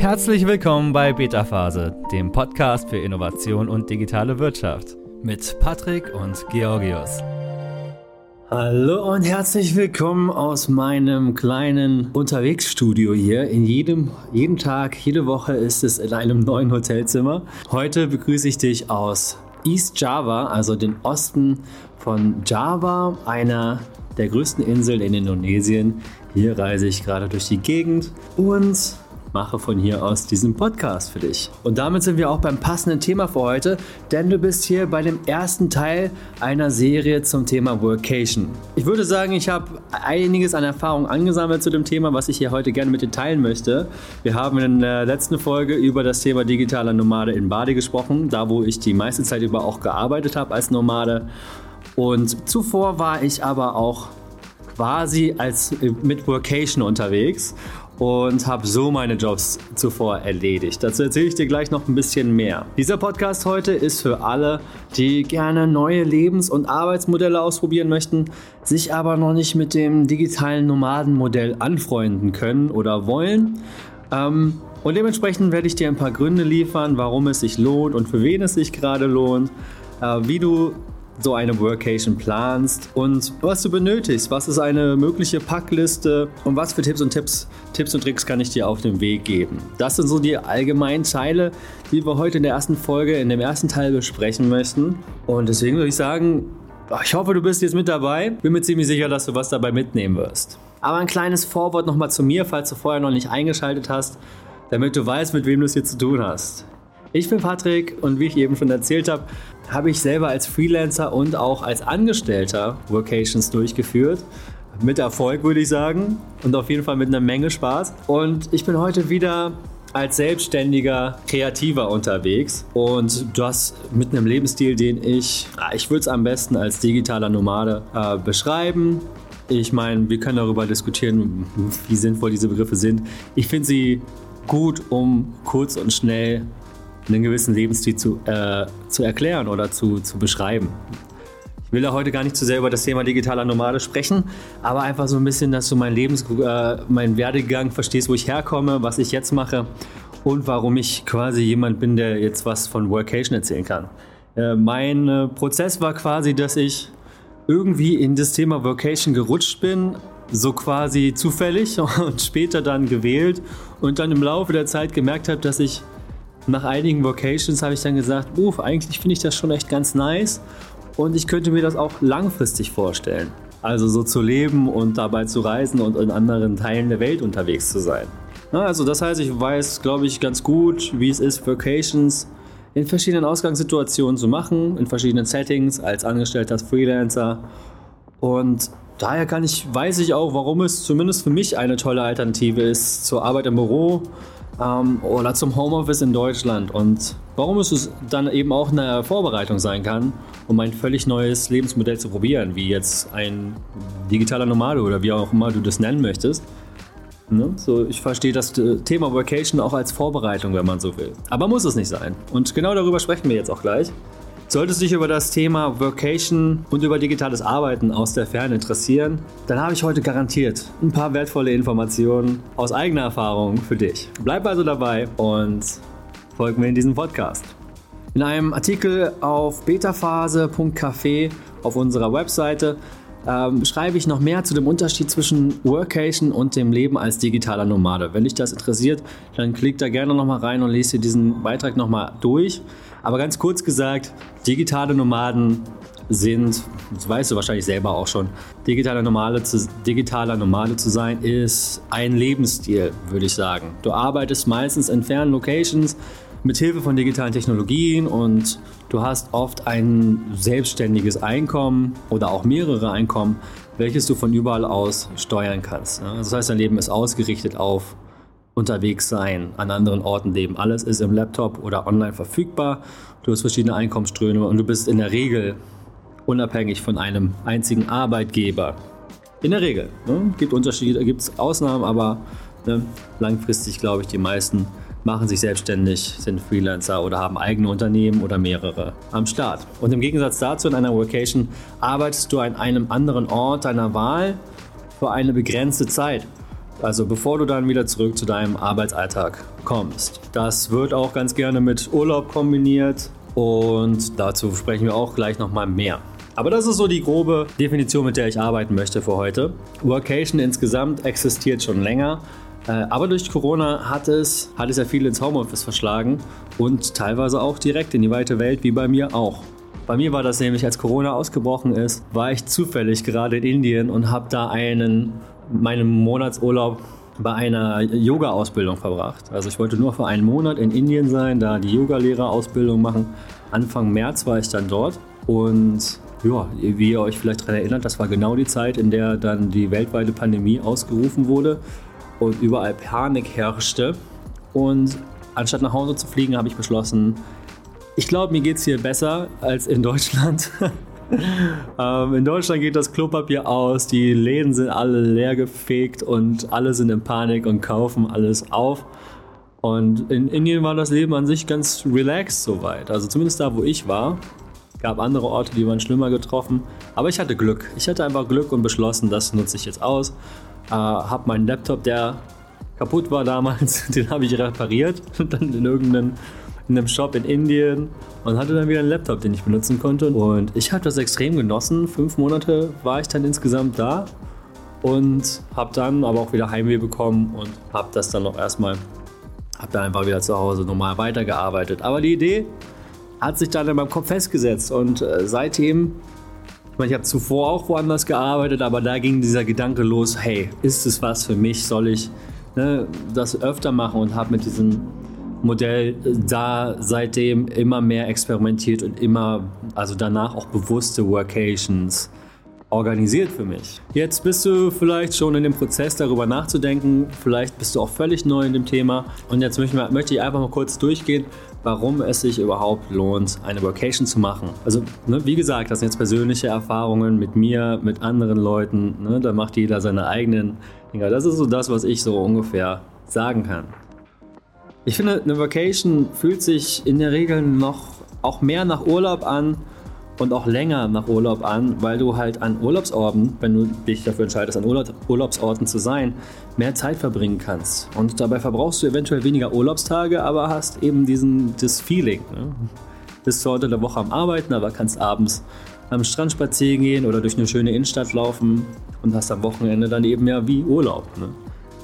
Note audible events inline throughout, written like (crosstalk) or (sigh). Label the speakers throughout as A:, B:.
A: Herzlich willkommen bei Beta Phase, dem Podcast für Innovation und digitale Wirtschaft mit Patrick und Georgios.
B: Hallo und herzlich willkommen aus meinem kleinen Unterwegsstudio hier. In jedem, jeden Tag, jede Woche ist es in einem neuen Hotelzimmer. Heute begrüße ich dich aus East Java, also den Osten von Java, einer der größten Inseln in Indonesien. Hier reise ich gerade durch die Gegend und mache von hier aus diesen Podcast für dich. Und damit sind wir auch beim passenden Thema für heute, denn du bist hier bei dem ersten Teil einer Serie zum Thema Workation. Ich würde sagen, ich habe einiges an Erfahrung angesammelt zu dem Thema, was ich hier heute gerne mit dir teilen möchte. Wir haben in der letzten Folge über das Thema digitaler Nomade in Bali gesprochen, da wo ich die meiste Zeit über auch gearbeitet habe als Nomade. Und zuvor war ich aber auch quasi als äh, mit Workation unterwegs und habe so meine Jobs zuvor erledigt. Dazu erzähle ich dir gleich noch ein bisschen mehr. Dieser Podcast heute ist für alle, die gerne neue Lebens- und Arbeitsmodelle ausprobieren möchten, sich aber noch nicht mit dem digitalen Nomadenmodell anfreunden können oder wollen. Ähm, und dementsprechend werde ich dir ein paar Gründe liefern, warum es sich lohnt und für wen es sich gerade lohnt, äh, wie du so eine Workation planst und was du benötigst. Was ist eine mögliche Packliste und was für Tipps und Tipps, Tipps und Tricks kann ich dir auf den Weg geben. Das sind so die allgemeinen Teile, die wir heute in der ersten Folge, in dem ersten Teil besprechen möchten. Und deswegen würde ich sagen, ich hoffe, du bist jetzt mit dabei. Bin mir ziemlich sicher, dass du was dabei mitnehmen wirst. Aber ein kleines Vorwort nochmal zu mir, falls du vorher noch nicht eingeschaltet hast, damit du weißt, mit wem du es hier zu tun hast. Ich bin Patrick und wie ich eben schon erzählt habe, habe ich selber als Freelancer und auch als Angestellter Workations durchgeführt. Mit Erfolg würde ich sagen und auf jeden Fall mit einer Menge Spaß. Und ich bin heute wieder als selbstständiger Kreativer unterwegs und das mit einem Lebensstil, den ich, ich würde es am besten als digitaler Nomade äh, beschreiben. Ich meine, wir können darüber diskutieren, wie sinnvoll diese Begriffe sind. Ich finde sie gut, um kurz und schnell einen gewissen Lebensstil zu, äh, zu erklären oder zu, zu beschreiben. Ich will da heute gar nicht zu sehr über das Thema digitaler Nomade sprechen, aber einfach so ein bisschen, dass du mein Lebens, äh, meinen Werdegang verstehst, wo ich herkomme, was ich jetzt mache und warum ich quasi jemand bin, der jetzt was von Workation erzählen kann. Äh, mein äh, Prozess war quasi, dass ich irgendwie in das Thema Workation gerutscht bin, so quasi zufällig (laughs) und später dann gewählt und dann im Laufe der Zeit gemerkt habe, dass ich nach einigen Vocations habe ich dann gesagt, uff, eigentlich finde ich das schon echt ganz nice und ich könnte mir das auch langfristig vorstellen. Also so zu leben und dabei zu reisen und in anderen Teilen der Welt unterwegs zu sein. Also das heißt, ich weiß, glaube ich, ganz gut, wie es ist, Vocations in verschiedenen Ausgangssituationen zu machen, in verschiedenen Settings, als Angestellter, als Freelancer. Und daher kann ich, weiß ich auch, warum es zumindest für mich eine tolle Alternative ist zur Arbeit im Büro, ähm, oder zum Homeoffice in Deutschland. Und warum es dann eben auch eine Vorbereitung sein kann, um ein völlig neues Lebensmodell zu probieren, wie jetzt ein digitaler Nomade oder wie auch immer du das nennen möchtest. Ne? So, ich verstehe das Thema Vacation auch als Vorbereitung, wenn man so will. Aber muss es nicht sein. Und genau darüber sprechen wir jetzt auch gleich. Solltest du dich über das Thema Workation und über digitales Arbeiten aus der Ferne interessieren, dann habe ich heute garantiert ein paar wertvolle Informationen aus eigener Erfahrung für dich. Bleib also dabei und folg mir in diesem Podcast. In einem Artikel auf betaphase.café auf unserer Webseite ähm, schreibe ich noch mehr zu dem Unterschied zwischen Workation und dem Leben als digitaler Nomade. Wenn dich das interessiert, dann klick da gerne nochmal rein und lese dir diesen Beitrag nochmal durch. Aber ganz kurz gesagt, digitale Nomaden sind, das weißt du wahrscheinlich selber auch schon, digitaler Nomade, zu, digitaler Nomade zu sein, ist ein Lebensstil, würde ich sagen. Du arbeitest meistens in fernen Locations mit Hilfe von digitalen Technologien und du hast oft ein selbstständiges Einkommen oder auch mehrere Einkommen, welches du von überall aus steuern kannst. Das heißt, dein Leben ist ausgerichtet auf unterwegs sein, an anderen Orten leben. Alles ist im Laptop oder online verfügbar. Du hast verschiedene Einkommensströme und du bist in der Regel unabhängig von einem einzigen Arbeitgeber. In der Regel. Ne? Gibt Unterschiede, gibt es Ausnahmen, aber ne, langfristig glaube ich, die meisten machen sich selbstständig, sind Freelancer oder haben eigene Unternehmen oder mehrere am Start. Und im Gegensatz dazu in einer Vacation arbeitest du an einem anderen Ort deiner Wahl für eine begrenzte Zeit. Also bevor du dann wieder zurück zu deinem Arbeitsalltag kommst. Das wird auch ganz gerne mit Urlaub kombiniert und dazu sprechen wir auch gleich nochmal mehr. Aber das ist so die grobe Definition, mit der ich arbeiten möchte für heute. Workation insgesamt existiert schon länger, äh, aber durch Corona hat es, hat es ja viele ins Homeoffice verschlagen und teilweise auch direkt in die weite Welt, wie bei mir auch. Bei mir war das nämlich, als Corona ausgebrochen ist, war ich zufällig gerade in Indien und habe da einen, meinen Monatsurlaub bei einer Yoga-Ausbildung verbracht. Also ich wollte nur für einen Monat in Indien sein, da die Yoga-Lehrerausbildung machen. Anfang März war ich dann dort und ja, wie ihr euch vielleicht daran erinnert, das war genau die Zeit, in der dann die weltweite Pandemie ausgerufen wurde und überall Panik herrschte. Und anstatt nach Hause zu fliegen, habe ich beschlossen, ich glaube, mir geht es hier besser als in Deutschland. (laughs) (laughs) ähm, in Deutschland geht das Klopapier aus, die Läden sind alle leer gefegt und alle sind in Panik und kaufen alles auf. Und in Indien war das Leben an sich ganz relaxed soweit. Also zumindest da, wo ich war gab andere Orte, die waren schlimmer getroffen. Aber ich hatte Glück. Ich hatte einfach Glück und beschlossen, das nutze ich jetzt aus. Äh, habe meinen Laptop, der kaputt war damals, (laughs) den habe ich repariert. dann in irgendeinem in einem Shop in Indien und hatte dann wieder einen Laptop, den ich benutzen konnte. Und ich habe das extrem genossen. Fünf Monate war ich dann insgesamt da und habe dann aber auch wieder Heimweh bekommen und habe das dann noch erstmal, habe dann einfach wieder zu Hause normal weitergearbeitet. Aber die Idee hat sich dann in meinem Kopf festgesetzt und äh, seitdem, ich habe zuvor auch woanders gearbeitet, aber da ging dieser Gedanke los, hey, ist es was für mich, soll ich ne, das öfter machen und habe mit diesem Modell da seitdem immer mehr experimentiert und immer, also danach auch bewusste Workations organisiert für mich. Jetzt bist du vielleicht schon in dem Prozess darüber nachzudenken, vielleicht bist du auch völlig neu in dem Thema und jetzt möchte ich einfach mal kurz durchgehen, warum es sich überhaupt lohnt, eine Vocation zu machen. Also, ne, wie gesagt, das sind jetzt persönliche Erfahrungen mit mir, mit anderen Leuten. Ne, da macht jeder seine eigenen Dinge. Das ist so das, was ich so ungefähr sagen kann. Ich finde, eine Vacation fühlt sich in der Regel noch auch mehr nach Urlaub an und auch länger nach Urlaub an, weil du halt an Urlaubsorten, wenn du dich dafür entscheidest, an Urlaub, Urlaubsorten zu sein, mehr Zeit verbringen kannst. Und dabei verbrauchst du eventuell weniger Urlaubstage, aber hast eben diesen, das Feeling. Ne? Bist zwar unter der Woche am Arbeiten, aber kannst abends am Strand spazieren gehen oder durch eine schöne Innenstadt laufen und hast am Wochenende dann eben ja wie Urlaub. Ne?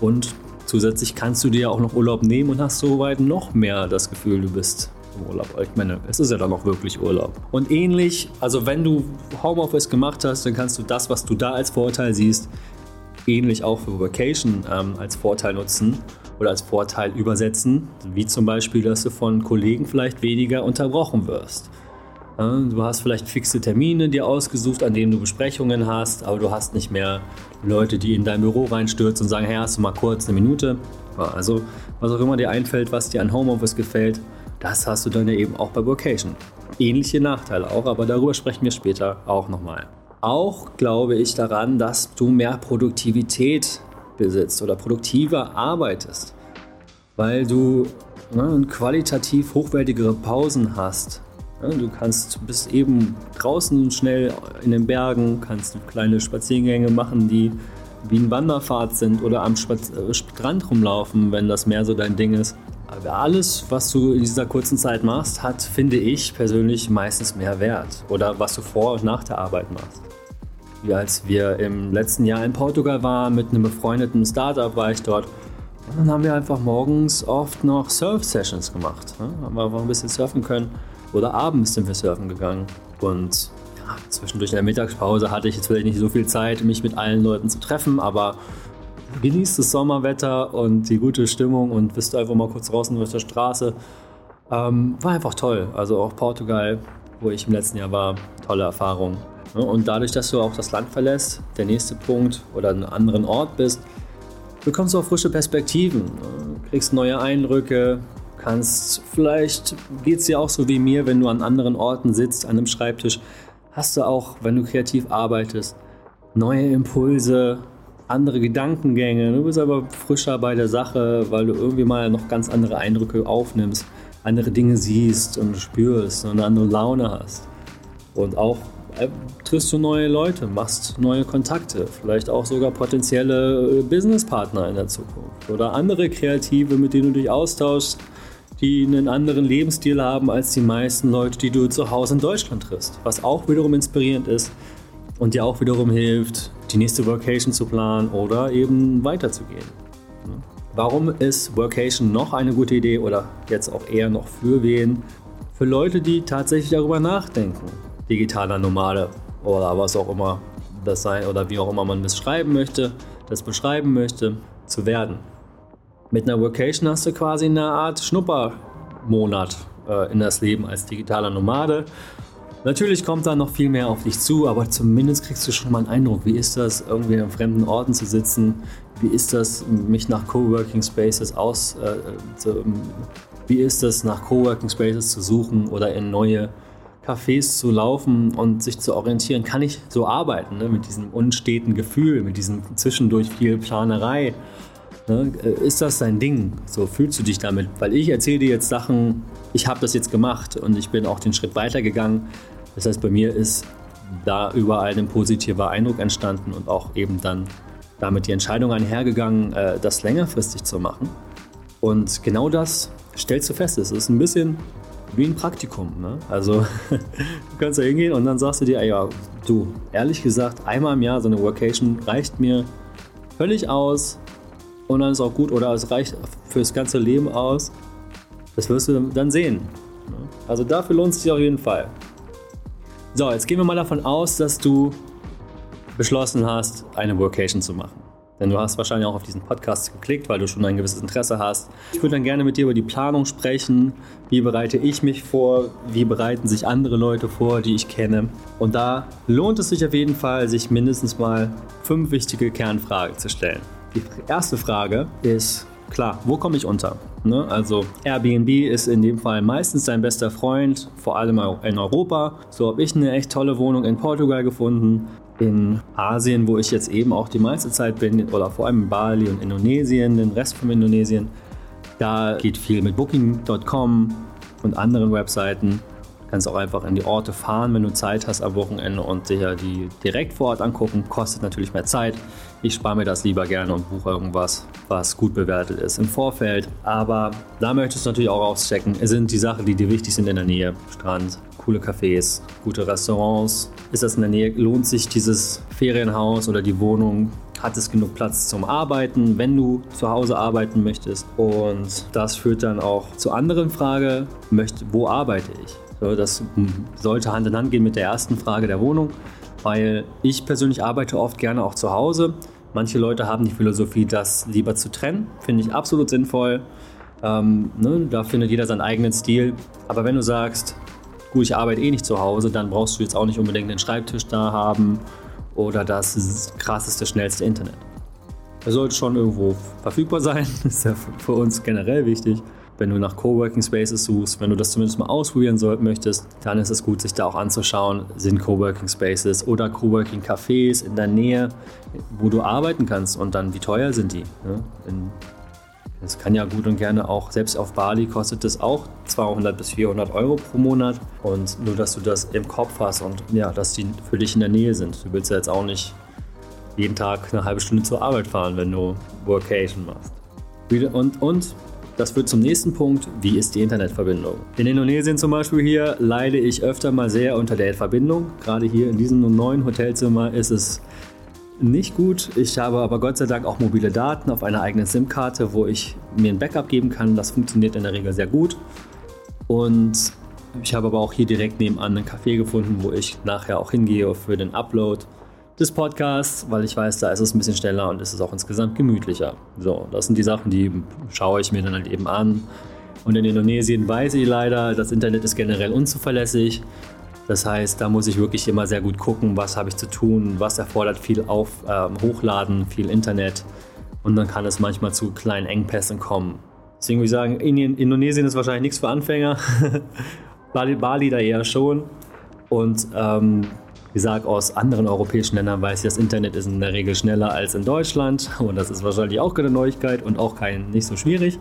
B: Und zusätzlich kannst du dir ja auch noch Urlaub nehmen und hast soweit noch mehr das Gefühl, du bist im Urlaub. Ich meine, es ist ja dann auch wirklich Urlaub. Und ähnlich, also wenn du Homeoffice gemacht hast, dann kannst du das, was du da als Vorteil siehst, ähnlich auch für Vacation ähm, als Vorteil nutzen oder als Vorteil übersetzen, wie zum Beispiel, dass du von Kollegen vielleicht weniger unterbrochen wirst. Du hast vielleicht fixe Termine dir ausgesucht, an denen du Besprechungen hast, aber du hast nicht mehr Leute, die in dein Büro reinstürzen und sagen, hey, hast du mal kurz eine Minute? Also was auch immer dir einfällt, was dir an Homeoffice gefällt, das hast du dann ja eben auch bei Vocation. Ähnliche Nachteile auch, aber darüber sprechen wir später auch nochmal. Auch glaube ich daran, dass du mehr Produktivität besitzt oder produktiver arbeitest, weil du ne, qualitativ hochwertigere Pausen hast. Du kannst bist eben draußen schnell in den Bergen, kannst kleine Spaziergänge machen, die wie ein Wanderpfad sind oder am äh, Strand rumlaufen, wenn das mehr so dein Ding ist. Aber alles, was du in dieser kurzen Zeit machst, hat, finde ich persönlich, meistens mehr Wert. Oder was du vor und nach der Arbeit machst. Wie als wir im letzten Jahr in Portugal waren, mit einem befreundeten Startup war ich dort. Und dann haben wir einfach morgens oft noch Surf-Sessions gemacht. Ne? Haben wir einfach ein bisschen surfen können. Oder abends sind wir surfen gegangen. Und ja, zwischendurch in der Mittagspause hatte ich jetzt vielleicht nicht so viel Zeit, mich mit allen Leuten zu treffen, aber genießt das Sommerwetter und die gute Stimmung und bist einfach mal kurz draußen auf der Straße. Ähm, war einfach toll. Also auch Portugal, wo ich im letzten Jahr war, tolle Erfahrung. Und dadurch, dass du auch das Land verlässt, der nächste Punkt oder einen anderen Ort bist, bekommst du auch frische Perspektiven, kriegst neue Eindrücke, kannst, vielleicht geht es dir auch so wie mir, wenn du an anderen Orten sitzt, an einem Schreibtisch, hast du auch, wenn du kreativ arbeitest, neue Impulse, andere Gedankengänge. Du bist aber frischer bei der Sache, weil du irgendwie mal noch ganz andere Eindrücke aufnimmst, andere Dinge siehst und spürst und eine andere Laune hast. Und auch äh, triffst du neue Leute, machst neue Kontakte, vielleicht auch sogar potenzielle äh, Businesspartner in der Zukunft oder andere Kreative, mit denen du dich austauschst, die einen anderen Lebensstil haben als die meisten Leute, die du zu Hause in Deutschland triffst. Was auch wiederum inspirierend ist und dir auch wiederum hilft, die nächste Workation zu planen oder eben weiterzugehen. Warum ist Workation noch eine gute Idee oder jetzt auch eher noch für wen? Für Leute, die tatsächlich darüber nachdenken, digitaler Nomade oder was auch immer das sein oder wie auch immer man schreiben möchte, das beschreiben möchte, zu werden. Mit einer Workation hast du quasi eine Art Schnuppermonat äh, in das Leben als digitaler Nomade. Natürlich kommt da noch viel mehr auf dich zu, aber zumindest kriegst du schon mal einen Eindruck, wie ist das, irgendwie an fremden Orten zu sitzen, wie ist das, mich nach Coworking Spaces aus, äh, zu, wie ist das, nach Coworking Spaces zu suchen oder in neue Cafés zu laufen und sich zu orientieren? Kann ich so arbeiten, ne? mit diesem unsteten Gefühl, mit diesem zwischendurch viel Planerei? Ne? Äh, ist das dein Ding? So fühlst du dich damit? Weil ich erzähle dir jetzt Sachen, ich habe das jetzt gemacht und ich bin auch den Schritt weitergegangen. Das heißt, bei mir ist da überall ein positiver Eindruck entstanden und auch eben dann damit die Entscheidung einhergegangen, äh, das längerfristig zu machen. Und genau das stellst du fest. Es ist ein bisschen wie ein Praktikum. Ne? Also (laughs) du kannst da hingehen und dann sagst du dir, ja, du, ehrlich gesagt, einmal im Jahr so eine Workation reicht mir völlig aus und dann ist auch gut oder es reicht fürs ganze Leben aus. Das wirst du dann sehen. Also dafür lohnt es sich auf jeden Fall. So, jetzt gehen wir mal davon aus, dass du beschlossen hast, eine Workation zu machen. Denn du hast wahrscheinlich auch auf diesen Podcast geklickt, weil du schon ein gewisses Interesse hast. Ich würde dann gerne mit dir über die Planung sprechen. Wie bereite ich mich vor? Wie bereiten sich andere Leute vor, die ich kenne? Und da lohnt es sich auf jeden Fall, sich mindestens mal fünf wichtige Kernfragen zu stellen. Die erste Frage ist, klar, wo komme ich unter? Ne? Also Airbnb ist in dem Fall meistens dein bester Freund, vor allem in Europa. So habe ich eine echt tolle Wohnung in Portugal gefunden in Asien, wo ich jetzt eben auch die meiste Zeit bin, oder vor allem in Bali und Indonesien, den Rest von Indonesien, da geht viel mit Booking.com und anderen Webseiten. Kannst auch einfach in die Orte fahren, wenn du Zeit hast am Wochenende und dir die direkt vor Ort angucken. Kostet natürlich mehr Zeit. Ich spare mir das lieber gerne und buche irgendwas, was gut bewertet ist im Vorfeld. Aber da möchtest du natürlich auch auschecken, es sind die Sachen, die dir wichtig sind in der Nähe. Strand, coole Cafés, gute Restaurants. Ist das in der Nähe? Lohnt sich dieses Ferienhaus oder die Wohnung? Hat es genug Platz zum Arbeiten, wenn du zu Hause arbeiten möchtest? Und das führt dann auch zur anderen Frage, wo arbeite ich? Das sollte Hand in Hand gehen mit der ersten Frage der Wohnung, weil ich persönlich arbeite oft gerne auch zu Hause. Manche Leute haben die Philosophie, das lieber zu trennen. Finde ich absolut sinnvoll. Ähm, ne, da findet jeder seinen eigenen Stil. Aber wenn du sagst, gut, ich arbeite eh nicht zu Hause, dann brauchst du jetzt auch nicht unbedingt den Schreibtisch da haben oder das krasseste, schnellste Internet. Er sollte schon irgendwo verfügbar sein, (laughs) das ist ja für uns generell wichtig. Wenn du nach Coworking Spaces suchst, wenn du das zumindest mal ausprobieren soll, möchtest, dann ist es gut, sich da auch anzuschauen, sind Coworking Spaces oder Coworking Cafés in der Nähe, wo du arbeiten kannst und dann wie teuer sind die. Ne? In das kann ja gut und gerne auch, selbst auf Bali kostet das auch 200 bis 400 Euro pro Monat. Und nur, dass du das im Kopf hast und ja, dass die für dich in der Nähe sind. Du willst ja jetzt auch nicht jeden Tag eine halbe Stunde zur Arbeit fahren, wenn du Workation machst. Und, und das führt zum nächsten Punkt, wie ist die Internetverbindung? In Indonesien zum Beispiel hier leide ich öfter mal sehr unter der Verbindung. Gerade hier in diesem neuen Hotelzimmer ist es nicht gut. Ich habe aber Gott sei Dank auch mobile Daten auf einer eigenen SIM-Karte, wo ich mir ein Backup geben kann. Das funktioniert in der Regel sehr gut. Und ich habe aber auch hier direkt nebenan einen Café gefunden, wo ich nachher auch hingehe für den Upload des Podcasts, weil ich weiß, da ist es ein bisschen schneller und ist es auch insgesamt gemütlicher. So, das sind die Sachen, die schaue ich mir dann halt eben an. Und in Indonesien weiß ich leider, das Internet ist generell unzuverlässig. Das heißt, da muss ich wirklich immer sehr gut gucken, was habe ich zu tun, was erfordert viel auf, ähm, Hochladen, viel Internet und dann kann es manchmal zu kleinen Engpässen kommen. Deswegen würde ich sagen, in Indonesien ist wahrscheinlich nichts für Anfänger, (laughs) Bali, Bali da eher schon und ähm, wie gesagt, aus anderen europäischen Ländern weiß ich, das Internet ist in der Regel schneller als in Deutschland und das ist wahrscheinlich auch keine Neuigkeit und auch kein, nicht so schwierig.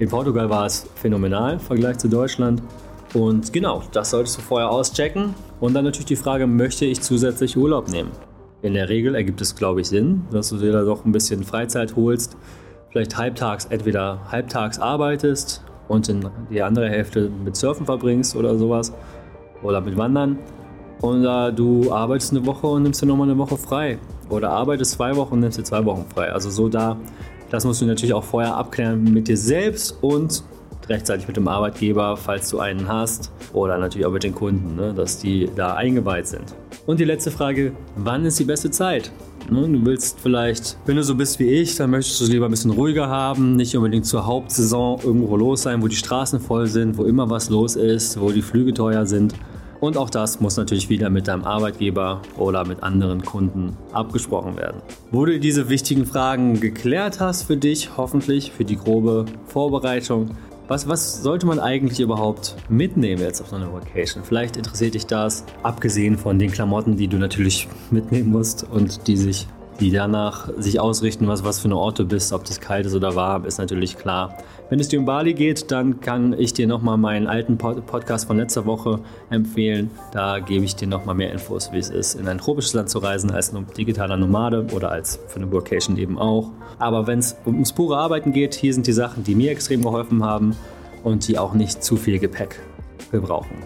B: In Portugal war es phänomenal im Vergleich zu Deutschland. Und genau, das solltest du vorher auschecken. Und dann natürlich die Frage, möchte ich zusätzlich Urlaub nehmen? In der Regel ergibt es, glaube ich, Sinn, dass du dir da doch ein bisschen Freizeit holst. Vielleicht halbtags, entweder halbtags arbeitest und die andere Hälfte mit Surfen verbringst oder sowas. Oder mit Wandern. Oder du arbeitest eine Woche und nimmst dir nochmal eine Woche frei. Oder arbeitest zwei Wochen und nimmst dir zwei Wochen frei. Also so da, das musst du natürlich auch vorher abklären mit dir selbst und rechtzeitig mit dem Arbeitgeber, falls du einen hast. Oder natürlich auch mit den Kunden, ne, dass die da eingeweiht sind. Und die letzte Frage, wann ist die beste Zeit? Ne, du willst vielleicht, wenn du so bist wie ich, dann möchtest du es lieber ein bisschen ruhiger haben, nicht unbedingt zur Hauptsaison irgendwo los sein, wo die Straßen voll sind, wo immer was los ist, wo die Flüge teuer sind. Und auch das muss natürlich wieder mit deinem Arbeitgeber oder mit anderen Kunden abgesprochen werden. Wo du diese wichtigen Fragen geklärt hast für dich, hoffentlich für die grobe Vorbereitung, was, was, sollte man eigentlich überhaupt mitnehmen jetzt auf so eine Vacation? Vielleicht interessiert dich das, abgesehen von den Klamotten, die du natürlich mitnehmen musst und die sich die danach sich ausrichten, was, was für eine Ort du bist, ob das kalt ist oder warm, ist natürlich klar. Wenn es dir um Bali geht, dann kann ich dir nochmal meinen alten Podcast von letzter Woche empfehlen. Da gebe ich dir nochmal mehr Infos, wie es ist, in ein tropisches Land zu reisen, als digitaler Nomade oder als für eine Workation eben auch. Aber wenn es ums pure Arbeiten geht, hier sind die Sachen, die mir extrem geholfen haben und die auch nicht zu viel Gepäck gebrauchen.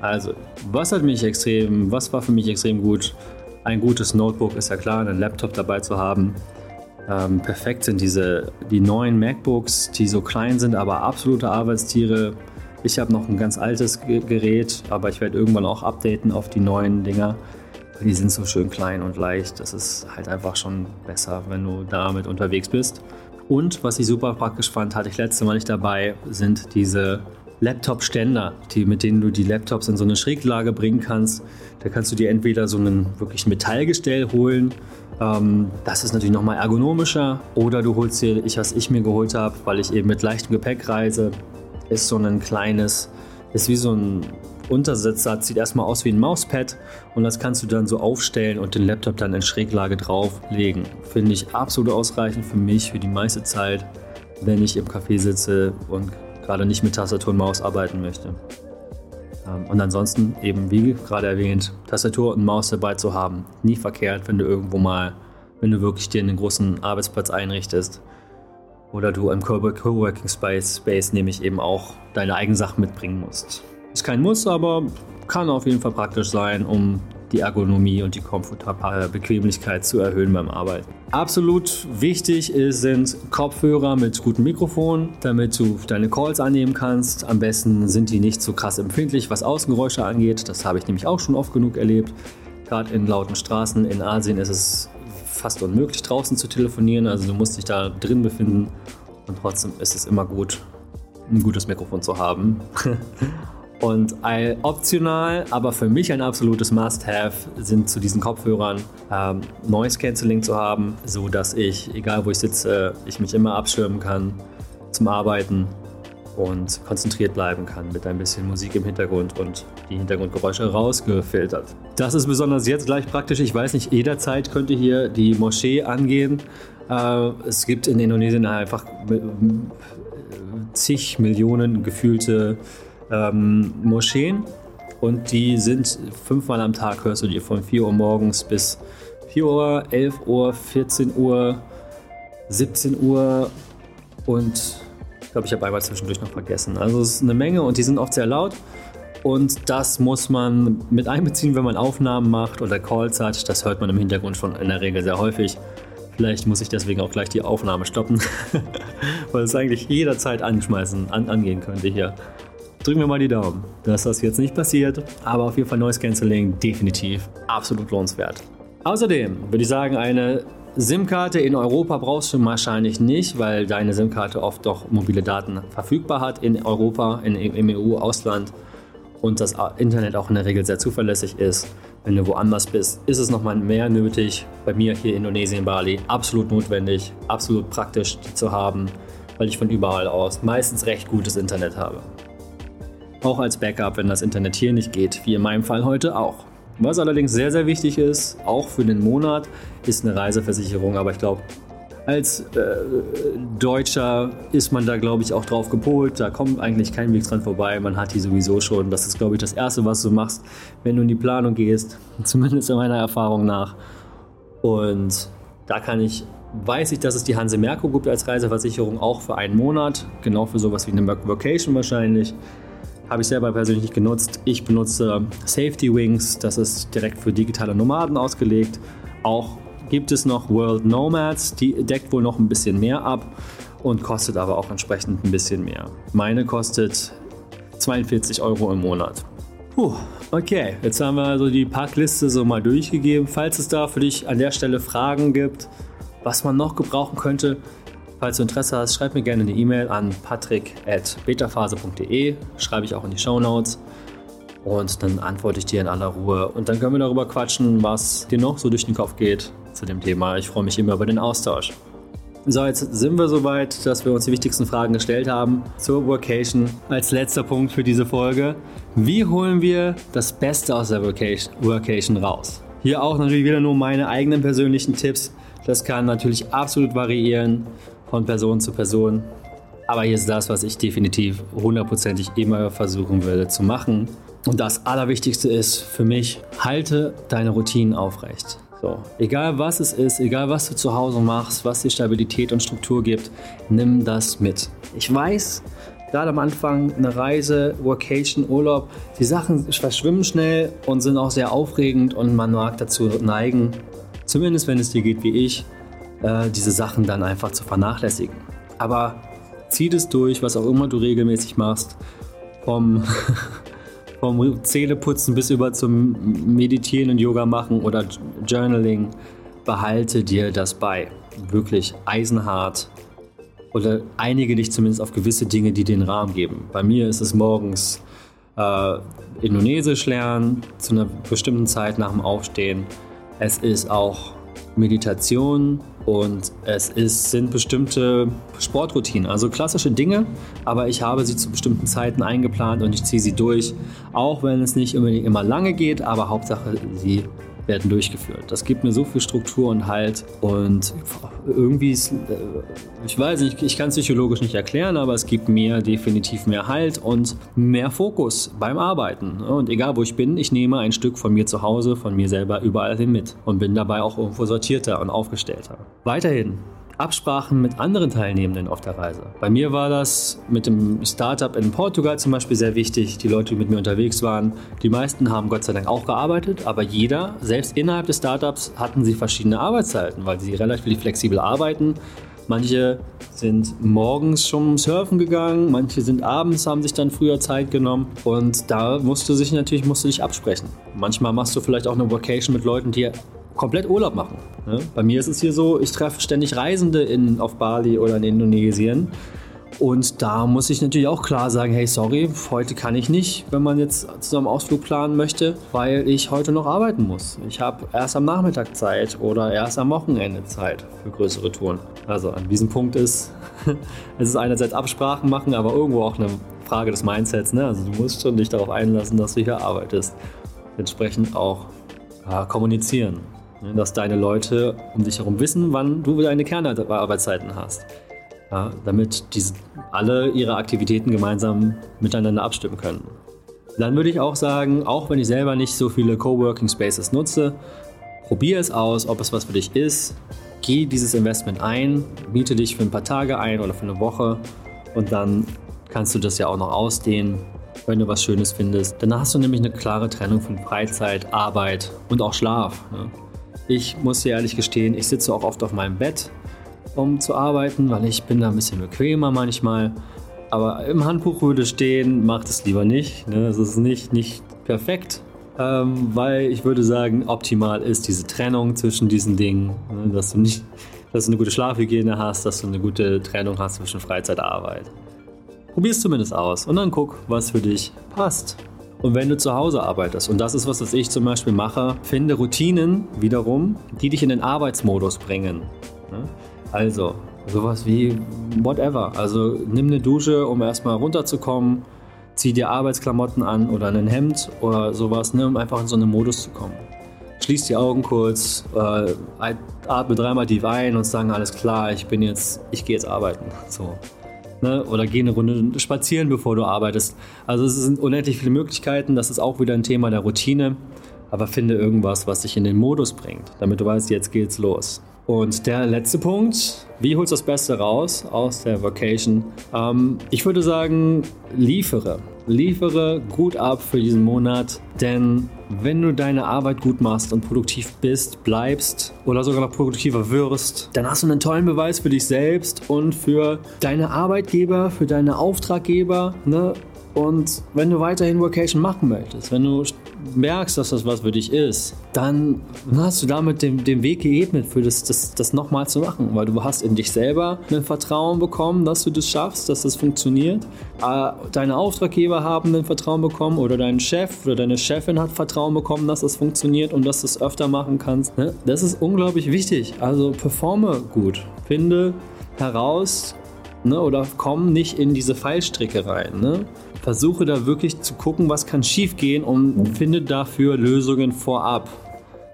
B: Also, was hat mich extrem, was war für mich extrem gut? Ein gutes Notebook ist ja klar, einen Laptop dabei zu haben. Ähm, perfekt sind diese die neuen MacBooks, die so klein sind, aber absolute Arbeitstiere. Ich habe noch ein ganz altes Gerät, aber ich werde irgendwann auch updaten auf die neuen Dinger. Die sind so schön klein und leicht. Das ist halt einfach schon besser, wenn du damit unterwegs bist. Und was ich super praktisch fand, hatte ich letzte Mal nicht dabei, sind diese Laptop-Ständer, mit denen du die Laptops in so eine Schräglage bringen kannst. Da kannst du dir entweder so einen wirklich Metallgestell holen. Ähm, das ist natürlich nochmal ergonomischer. Oder du holst dir, ich, was ich mir geholt habe, weil ich eben mit leichtem Gepäck reise, ist so ein kleines, ist wie so ein Untersetzer, sieht erstmal aus wie ein Mauspad und das kannst du dann so aufstellen und den Laptop dann in Schräglage drauflegen. Finde ich absolut ausreichend für mich, für die meiste Zeit, wenn ich im Café sitze und gerade nicht mit Tastatur und Maus arbeiten möchte. Ähm, und ansonsten eben, wie gerade erwähnt, Tastatur und Maus dabei zu haben. Nie verkehrt, wenn du irgendwo mal, wenn du wirklich dir einen großen Arbeitsplatz einrichtest. Oder du im Coworking Space, Space nämlich eben auch deine eigenen Sachen mitbringen musst. Ist kein Muss, aber kann auf jeden Fall praktisch sein, um die Ergonomie und die Komfortable Bequemlichkeit zu erhöhen beim Arbeiten. Absolut wichtig sind Kopfhörer mit gutem Mikrofon, damit du deine Calls annehmen kannst. Am besten sind die nicht so krass empfindlich, was Außengeräusche angeht. Das habe ich nämlich auch schon oft genug erlebt. Gerade in lauten Straßen in Asien ist es fast unmöglich, draußen zu telefonieren. Also du musst dich da drin befinden und trotzdem ist es immer gut, ein gutes Mikrofon zu haben. (laughs) Und optional, aber für mich ein absolutes Must-Have sind zu diesen Kopfhörern ähm, Noise Cancelling zu haben, so dass ich, egal wo ich sitze, ich mich immer abschirmen kann zum Arbeiten und konzentriert bleiben kann mit ein bisschen Musik im Hintergrund und die Hintergrundgeräusche rausgefiltert. Das ist besonders jetzt gleich praktisch. Ich weiß nicht, jederzeit könnte hier die Moschee angehen. Äh, es gibt in Indonesien einfach äh, zig Millionen gefühlte ähm, Moscheen und die sind fünfmal am Tag, hörst du die von 4 Uhr morgens bis 4 Uhr, 11 Uhr, 14 Uhr, 17 Uhr und ich glaube, ich habe einmal zwischendurch noch vergessen. Also es ist eine Menge und die sind oft sehr laut. Und das muss man mit einbeziehen, wenn man Aufnahmen macht oder Calls hat. Das hört man im Hintergrund schon in der Regel sehr häufig. Vielleicht muss ich deswegen auch gleich die Aufnahme stoppen, (laughs) weil es eigentlich jederzeit anschmeißen, an, angehen könnte hier drücken wir mal die Daumen, dass das jetzt nicht passiert. Aber auf jeden Fall Noise Cancelling definitiv absolut lohnenswert. Außerdem würde ich sagen, eine SIM-Karte in Europa brauchst du wahrscheinlich nicht, weil deine SIM-Karte oft doch mobile Daten verfügbar hat in Europa, in, im EU-Ausland und das Internet auch in der Regel sehr zuverlässig ist. Wenn du woanders bist, ist es nochmal mehr nötig. Bei mir hier in Indonesien, Bali, absolut notwendig, absolut praktisch die zu haben, weil ich von überall aus meistens recht gutes Internet habe. Auch als Backup, wenn das Internet hier nicht geht, wie in meinem Fall heute auch. Was allerdings sehr, sehr wichtig ist, auch für den Monat, ist eine Reiseversicherung. Aber ich glaube, Als äh, Deutscher ist man da, glaube ich, auch drauf gepolt. Da kommt eigentlich kein Weg dran vorbei. Man hat die sowieso schon. Das ist, glaube ich, das Erste, was du machst, wenn du in die Planung gehst. (laughs) Zumindest in meiner Erfahrung nach. Und da kann ich, weiß ich, dass es die Hanse Merkur gibt als Reiseversicherung auch für einen Monat. Genau für sowas wie eine Vacation wahrscheinlich. Habe ich selber persönlich nicht genutzt. Ich benutze Safety Wings. Das ist direkt für digitale Nomaden ausgelegt. Auch gibt es noch World Nomads, die deckt wohl noch ein bisschen mehr ab und kostet aber auch entsprechend ein bisschen mehr. Meine kostet 42 Euro im Monat. Puh, okay, jetzt haben wir also die Packliste so mal durchgegeben. Falls es da für dich an der Stelle Fragen gibt, was man noch gebrauchen könnte, falls du Interesse hast, schreib mir gerne eine E-Mail an patrick.betaphase.de. Schreibe ich auch in die Show Notes und dann antworte ich dir in aller Ruhe. Und dann können wir darüber quatschen, was dir noch so durch den Kopf geht zu dem Thema. Ich freue mich immer über den Austausch. So, jetzt sind wir soweit, dass wir uns die wichtigsten Fragen gestellt haben zur Workation. Als letzter Punkt für diese Folge. Wie holen wir das Beste aus der Workation raus? Hier auch natürlich wieder nur meine eigenen persönlichen Tipps. Das kann natürlich absolut variieren von Person zu Person. Aber hier ist das, was ich definitiv hundertprozentig immer versuchen würde zu machen. Und das Allerwichtigste ist für mich, halte deine Routinen aufrecht. So, egal was es ist, egal was du zu Hause machst, was dir Stabilität und Struktur gibt, nimm das mit. Ich weiß, gerade am Anfang eine Reise, Vacation, Urlaub, die Sachen verschwimmen schnell und sind auch sehr aufregend und man mag dazu neigen, zumindest wenn es dir geht wie ich, äh, diese Sachen dann einfach zu vernachlässigen. Aber zieh das durch, was auch immer du regelmäßig machst, vom (laughs) vom Zähneputzen bis über zum Meditieren und Yoga machen oder Journaling, behalte dir das bei. Wirklich eisenhart. Oder einige dich zumindest auf gewisse Dinge, die den Rahmen geben. Bei mir ist es morgens äh, Indonesisch lernen, zu einer bestimmten Zeit nach dem Aufstehen. Es ist auch Meditation und es ist, sind bestimmte Sportroutinen, also klassische Dinge, aber ich habe sie zu bestimmten Zeiten eingeplant und ich ziehe sie durch, auch wenn es nicht immer lange geht, aber Hauptsache sie werden durchgeführt. Das gibt mir so viel Struktur und Halt und irgendwie, ist, äh, ich weiß nicht, ich kann es psychologisch nicht erklären, aber es gibt mir definitiv mehr Halt und mehr Fokus beim Arbeiten. Und egal wo ich bin, ich nehme ein Stück von mir zu Hause, von mir selber überall hin mit und bin dabei auch irgendwo sortierter und aufgestellter. Weiterhin Absprachen mit anderen Teilnehmenden auf der Reise. Bei mir war das mit dem Startup in Portugal zum Beispiel sehr wichtig. Die Leute, die mit mir unterwegs waren, die meisten haben Gott sei Dank auch gearbeitet, aber jeder, selbst innerhalb des Startups, hatten sie verschiedene Arbeitszeiten, weil sie relativ flexibel arbeiten. Manche sind morgens schon surfen gegangen, manche sind abends, haben sich dann früher Zeit genommen und da musst du sich natürlich musst du dich absprechen. Manchmal machst du vielleicht auch eine Vacation mit Leuten, die komplett Urlaub machen. Ne? Bei mir ist es hier so, ich treffe ständig Reisende in, auf Bali oder in Indonesien. Und da muss ich natürlich auch klar sagen, hey, sorry, heute kann ich nicht, wenn man jetzt zusammen Ausflug planen möchte, weil ich heute noch arbeiten muss. Ich habe erst am Nachmittag Zeit oder erst am Wochenende Zeit für größere Touren. Also an diesem Punkt ist, (laughs) es ist einerseits Absprachen machen, aber irgendwo auch eine Frage des Mindsets. Ne? Also du musst schon dich darauf einlassen, dass du hier arbeitest. Entsprechend auch ja, kommunizieren. Ne, dass deine Leute um dich herum wissen, wann du deine Kernarbeitszeiten hast. Ja, damit diese, alle ihre Aktivitäten gemeinsam miteinander abstimmen können. Dann würde ich auch sagen, auch wenn ich selber nicht so viele Coworking Spaces nutze, probiere es aus, ob es was für dich ist. Geh dieses Investment ein, miete dich für ein paar Tage ein oder für eine Woche und dann kannst du das ja auch noch ausdehnen, wenn du was Schönes findest. Dann hast du nämlich eine klare Trennung von Freizeit, Arbeit und auch Schlaf. Ne? Ich muss dir ehrlich gestehen, ich sitze auch oft auf meinem Bett, um zu arbeiten, weil ich bin da ein bisschen bequemer manchmal. Aber im Handbuch würde stehen, macht es lieber nicht. Ne? Es ist nicht, nicht perfekt, ähm, weil ich würde sagen, optimal ist diese Trennung zwischen diesen Dingen, ne? dass du nicht, dass du eine gute Schlafhygiene hast, dass du eine gute Trennung hast zwischen Freizeit und Arbeit. Probier es zumindest aus und dann guck, was für dich passt. Und wenn du zu Hause arbeitest, und das ist was, was ich zum Beispiel mache, finde Routinen wiederum, die dich in den Arbeitsmodus bringen. Also, sowas wie whatever. Also nimm eine Dusche, um erstmal runterzukommen, zieh dir Arbeitsklamotten an oder ein Hemd oder sowas, ne, um einfach in so einen Modus zu kommen. schließ die Augen kurz, äh, atme dreimal tief ein und sagen, alles klar, ich bin jetzt, ich gehe jetzt arbeiten. So. Ne? Oder geh eine Runde spazieren, bevor du arbeitest. Also es sind unendlich viele Möglichkeiten. Das ist auch wieder ein Thema der Routine. Aber finde irgendwas, was dich in den Modus bringt, damit du weißt, jetzt geht's los. Und der letzte Punkt, wie holst du das Beste raus aus der Vacation? Ähm, ich würde sagen, liefere. Liefere gut ab für diesen Monat, denn wenn du deine Arbeit gut machst und produktiv bist, bleibst oder sogar noch produktiver wirst, dann hast du einen tollen Beweis für dich selbst und für deine Arbeitgeber, für deine Auftraggeber. Ne? Und wenn du weiterhin Vocation machen möchtest, wenn du merkst, dass das was für dich ist, dann hast du damit den, den Weg geebnet, für das, das, das nochmal zu machen. Weil du hast in dich selber ein Vertrauen bekommen, dass du das schaffst, dass das funktioniert. Äh, deine Auftraggeber haben ein Vertrauen bekommen oder dein Chef oder deine Chefin hat Vertrauen bekommen, dass das funktioniert und dass du es öfter machen kannst. Ne? Das ist unglaublich wichtig. Also performe gut. Finde heraus, Ne, oder komm nicht in diese Fallstricke rein. Ne? versuche da wirklich zu gucken, was kann schiefgehen und finde dafür Lösungen vorab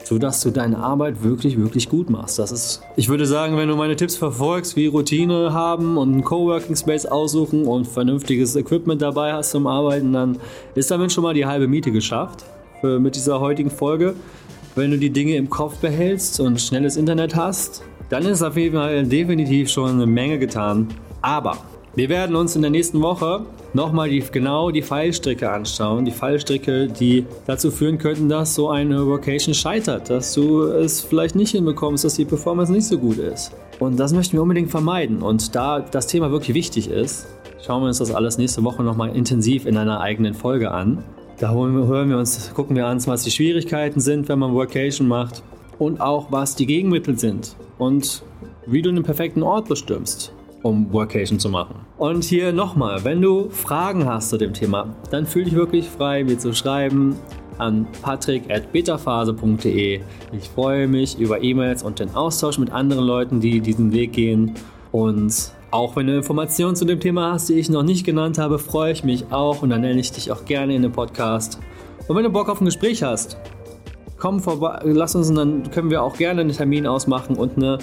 B: sodass du deine Arbeit wirklich, wirklich gut machst. Das ist, ich würde sagen, wenn du meine Tipps verfolgst, wie Routine haben und einen Coworking Space aussuchen und vernünftiges Equipment dabei hast zum Arbeiten, dann ist damit schon mal die halbe Miete geschafft für, mit dieser heutigen Folge. Wenn du die Dinge im Kopf behältst und schnelles Internet hast, dann ist auf jeden Fall definitiv schon eine Menge getan. Aber wir werden uns in der nächsten Woche nochmal die, genau die Fallstricke anschauen. Die Fallstricke, die dazu führen könnten, dass so eine Vocation scheitert, dass du es vielleicht nicht hinbekommst, dass die Performance nicht so gut ist. Und das möchten wir unbedingt vermeiden. Und da das Thema wirklich wichtig ist, schauen wir uns das alles nächste Woche nochmal intensiv in einer eigenen Folge an. Da hören wir uns, gucken wir an, was die Schwierigkeiten sind, wenn man Vocation macht und auch was die Gegenmittel sind und wie du einen perfekten Ort bestimmst um Workation zu machen. Und hier nochmal, wenn du Fragen hast zu dem Thema, dann fühl dich wirklich frei, mir zu schreiben an patrick.betaphase.de. Ich freue mich über E-Mails und den Austausch mit anderen Leuten, die diesen Weg gehen. Und auch wenn du Informationen zu dem Thema hast, die ich noch nicht genannt habe, freue ich mich auch und dann nenne ich dich auch gerne in den Podcast. Und wenn du Bock auf ein Gespräch hast, komm vorbei, lass uns und dann können wir auch gerne einen Termin ausmachen und eine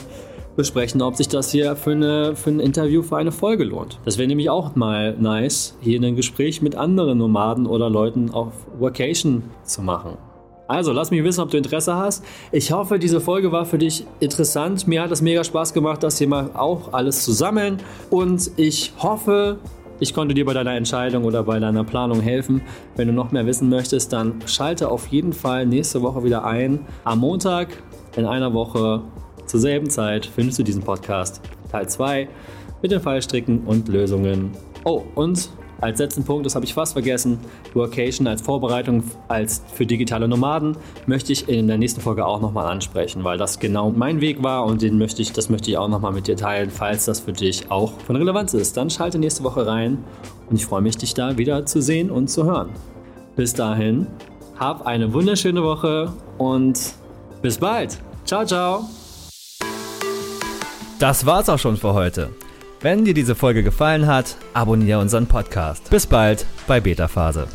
B: besprechen, ob sich das hier für, eine, für ein Interview, für eine Folge lohnt. Das wäre nämlich auch mal nice, hier ein Gespräch mit anderen Nomaden oder Leuten auf Vacation zu machen. Also, lass mich wissen, ob du Interesse hast. Ich hoffe, diese Folge war für dich interessant. Mir hat es mega Spaß gemacht, das hier mal auch alles zu sammeln. Und ich hoffe, ich konnte dir bei deiner Entscheidung oder bei deiner Planung helfen. Wenn du noch mehr wissen möchtest, dann schalte auf jeden Fall nächste Woche wieder ein. Am Montag in einer Woche zur selben Zeit findest du diesen Podcast, Teil 2, mit den Fallstricken und Lösungen. Oh, und als letzten Punkt, das habe ich fast vergessen, Workation als Vorbereitung als für digitale Nomaden möchte ich in der nächsten Folge auch nochmal ansprechen, weil das genau mein Weg war und den möchte ich, das möchte ich auch nochmal mit dir teilen, falls das für dich auch von Relevanz ist. Dann schalte nächste Woche rein und ich freue mich, dich da wieder zu sehen und zu hören. Bis dahin, hab eine wunderschöne Woche und bis bald. Ciao, ciao.
A: Das war's auch schon für heute. Wenn dir diese Folge gefallen hat, abonniere unseren Podcast. Bis bald bei Beta Phase.